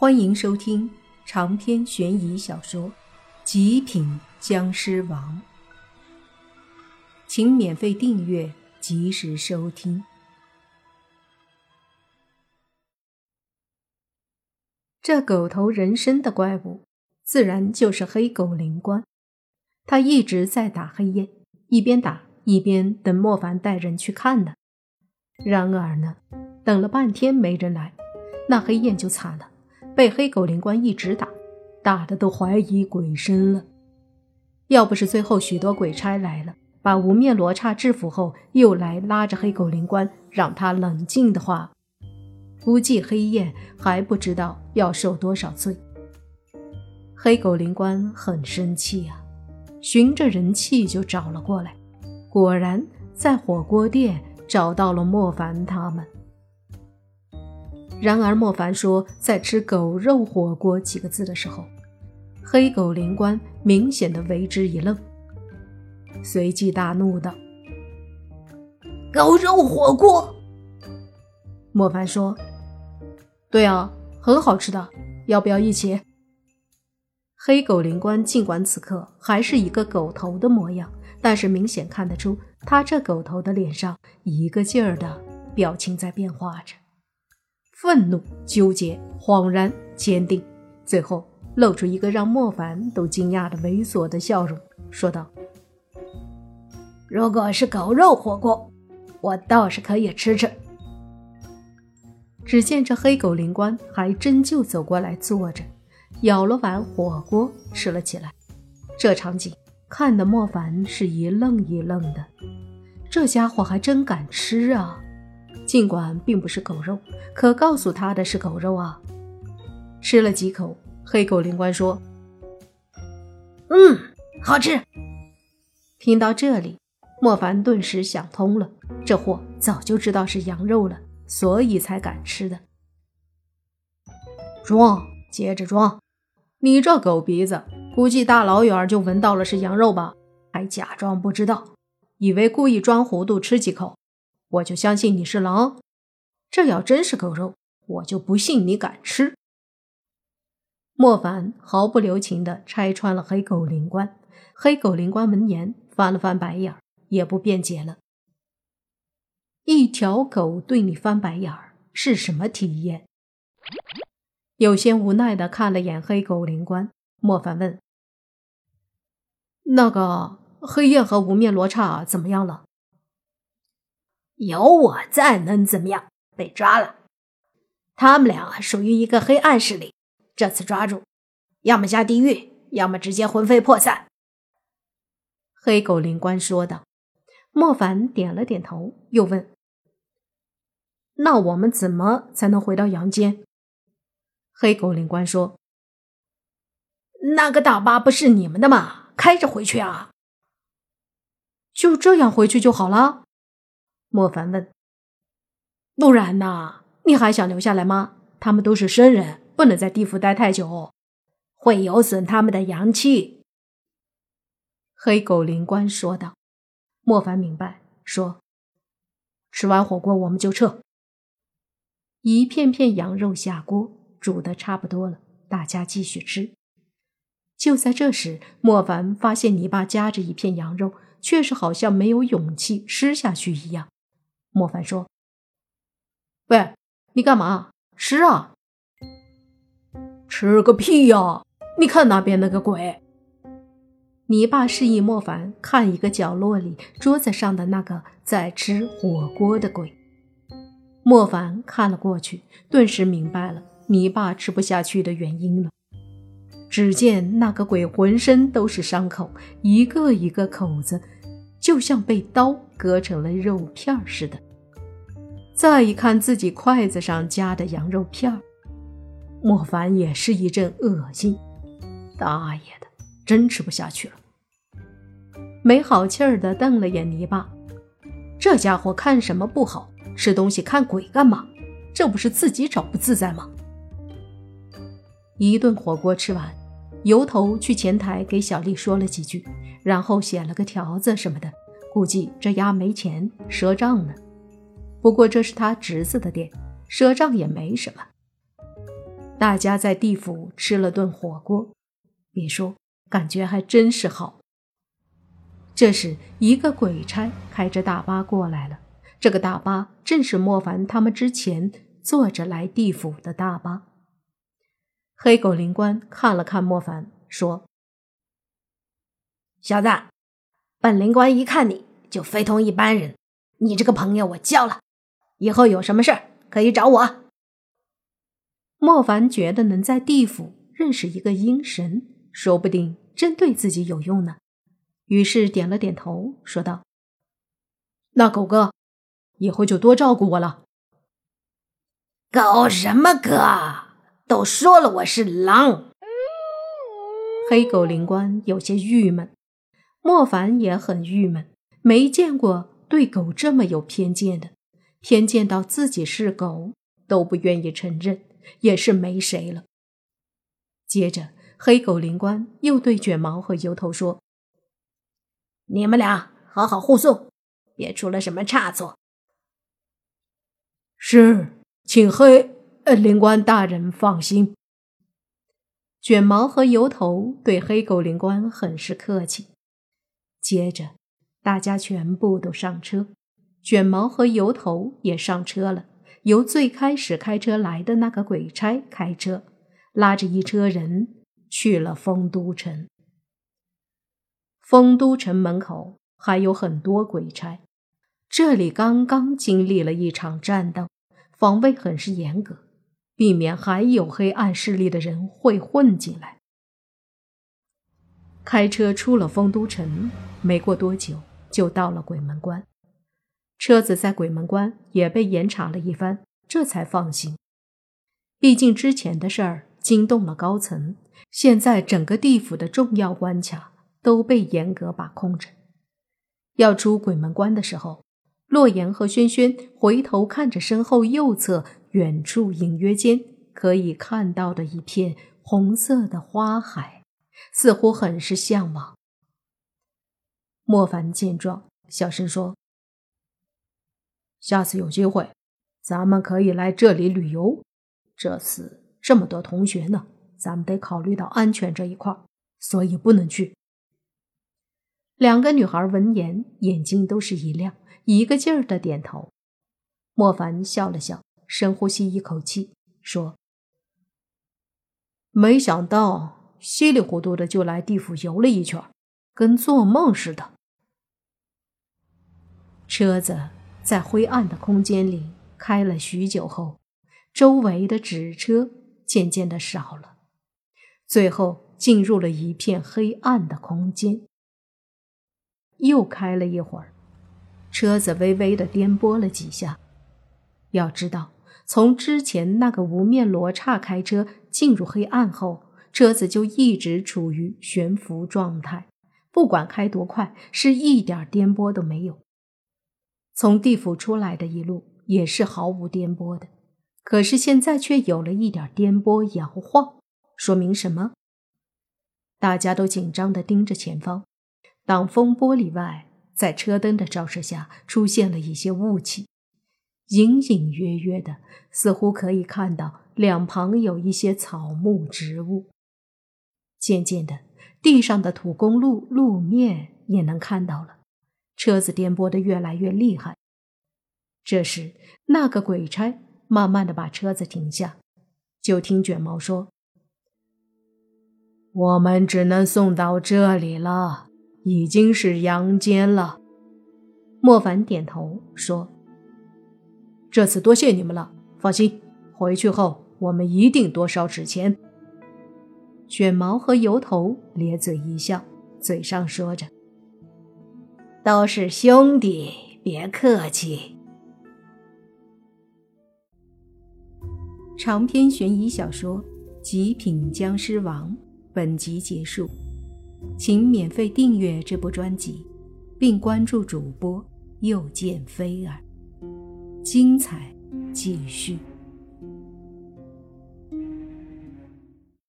欢迎收听长篇悬疑小说《极品僵尸王》，请免费订阅，及时收听。这狗头人身的怪物，自然就是黑狗灵官。他一直在打黑夜，一边打一边等莫凡带人去看呢。然而呢，等了半天没人来，那黑燕就惨了。被黑狗灵官一直打，打的都怀疑鬼身了。要不是最后许多鬼差来了，把无面罗刹制服后，又来拉着黑狗灵官让他冷静的话，估计黑夜还不知道要受多少罪。黑狗灵官很生气啊，循着人气就找了过来，果然在火锅店找到了莫凡他们。然而，莫凡说在吃“狗肉火锅”几个字的时候，黑狗灵官明显的为之一愣，随即大怒道：“狗肉火锅！”莫凡说：“对啊，很好吃的，要不要一起？”黑狗灵官尽管此刻还是一个狗头的模样，但是明显看得出他这狗头的脸上一个劲儿的表情在变化着。愤怒、纠结、恍然、坚定，最后露出一个让莫凡都惊讶的猥琐的笑容，说道：“如果是狗肉火锅，我倒是可以吃吃。”只见这黑狗灵官还真就走过来坐着，舀了碗火锅吃了起来。这场景看得莫凡是一愣一愣的，这家伙还真敢吃啊！尽管并不是狗肉，可告诉他的是狗肉啊！吃了几口，黑狗灵官说：“嗯，好吃。”听到这里，莫凡顿时想通了，这货早就知道是羊肉了，所以才敢吃的。装，接着装！你这狗鼻子，估计大老远就闻到了是羊肉吧？还假装不知道，以为故意装糊涂吃几口。我就相信你是狼，这要真是狗肉，我就不信你敢吃。莫凡毫不留情地拆穿了黑狗灵官，黑狗灵官闻言翻了翻白眼儿，也不辩解了。一条狗对你翻白眼儿是什么体验？有些无奈地看了眼黑狗灵官，莫凡问：“那个黑夜和无面罗刹怎么样了？”有我在，能怎么样？被抓了。他们俩属于一个黑暗势力，这次抓住，要么下地狱，要么直接魂飞魄散。黑狗灵官说道。莫凡点了点头，又问：“那我们怎么才能回到阳间？”黑狗灵官说：“那个大巴不是你们的吗？开着回去啊。”就这样回去就好了。莫凡问：“不然呢？你还想留下来吗？他们都是生人，不能在地府待太久，会有损他们的阳气。”黑狗灵官说道。莫凡明白，说：“吃完火锅我们就撤。”一片片羊肉下锅，煮的差不多了，大家继续吃。就在这时，莫凡发现泥巴夹着一片羊肉，却是好像没有勇气吃下去一样。莫凡说：“喂，你干嘛？吃啊！吃个屁呀！你看那边那个鬼。”你爸示意莫凡看一个角落里桌子上的那个在吃火锅的鬼。莫凡看了过去，顿时明白了你爸吃不下去的原因了。只见那个鬼浑身都是伤口，一个一个口子，就像被刀割成了肉片似的。再一看自己筷子上夹的羊肉片，莫凡也是一阵恶心。大爷的，真吃不下去了！没好气儿的瞪了眼泥巴，这家伙看什么不好？吃东西看鬼干嘛？这不是自己找不自在吗？一顿火锅吃完，由头去前台给小丽说了几句，然后写了个条子什么的，估计这丫没钱赊账呢。不过这是他侄子的店，赊账也没什么。大家在地府吃了顿火锅，别说，感觉还真是好。这时，一个鬼差开着大巴过来了。这个大巴正是莫凡他们之前坐着来地府的大巴。黑狗灵官看了看莫凡，说：“小子，本灵官一看你就非同一般人，你这个朋友我交了，以后有什么事儿可以找我。”莫凡觉得能在地府认识一个阴神，说不定真对自己有用呢。于是点了点头，说道：“那狗哥，以后就多照顾我了。”“狗什么哥？都说了我是狼。”黑狗灵官有些郁闷，莫凡也很郁闷，没见过对狗这么有偏见的，偏见到自己是狗都不愿意承认，也是没谁了。接着，黑狗灵官又对卷毛和油头说。你们俩好好护送，别出了什么差错。是，请黑灵官大人放心。卷毛和油头对黑狗灵官很是客气。接着，大家全部都上车，卷毛和油头也上车了。由最开始开车来的那个鬼差开车，拉着一车人去了丰都城。丰都城门口还有很多鬼差，这里刚刚经历了一场战斗，防卫很是严格，避免还有黑暗势力的人会混进来。开车出了丰都城，没过多久就到了鬼门关，车子在鬼门关也被严查了一番，这才放心。毕竟之前的事儿惊动了高层，现在整个地府的重要关卡。都被严格把控着。要出鬼门关的时候，洛言和轩轩回头看着身后右侧远处隐约间可以看到的一片红色的花海，似乎很是向往。莫凡见状，小声说：“下次有机会，咱们可以来这里旅游。这次这么多同学呢，咱们得考虑到安全这一块，所以不能去。”两个女孩闻言，眼睛都是一亮，一个劲儿的点头。莫凡笑了笑，深呼吸一口气，说：“没想到稀里糊涂的就来地府游了一圈，跟做梦似的。”车子在灰暗的空间里开了许久后，周围的纸车渐渐的少了，最后进入了一片黑暗的空间。又开了一会儿，车子微微的颠簸了几下。要知道，从之前那个无面罗刹开车进入黑暗后，车子就一直处于悬浮状态，不管开多快，是一点颠簸都没有。从地府出来的一路也是毫无颠簸的，可是现在却有了一点颠簸摇晃，说明什么？大家都紧张的盯着前方。挡风玻璃外，在车灯的照射下，出现了一些雾气，隐隐约约的，似乎可以看到两旁有一些草木植物。渐渐的，地上的土公路路面也能看到了，车子颠簸的越来越厉害。这时，那个鬼差慢慢的把车子停下，就听卷毛说：“我们只能送到这里了。”已经是阳间了，莫凡点头说：“这次多谢你们了，放心，回去后我们一定多烧纸钱。”卷毛和油头咧嘴一笑，嘴上说着：“都是兄弟，别客气。”长篇悬疑小说《极品僵尸王》本集结束。请免费订阅这部专辑，并关注主播又见菲儿，精彩继续。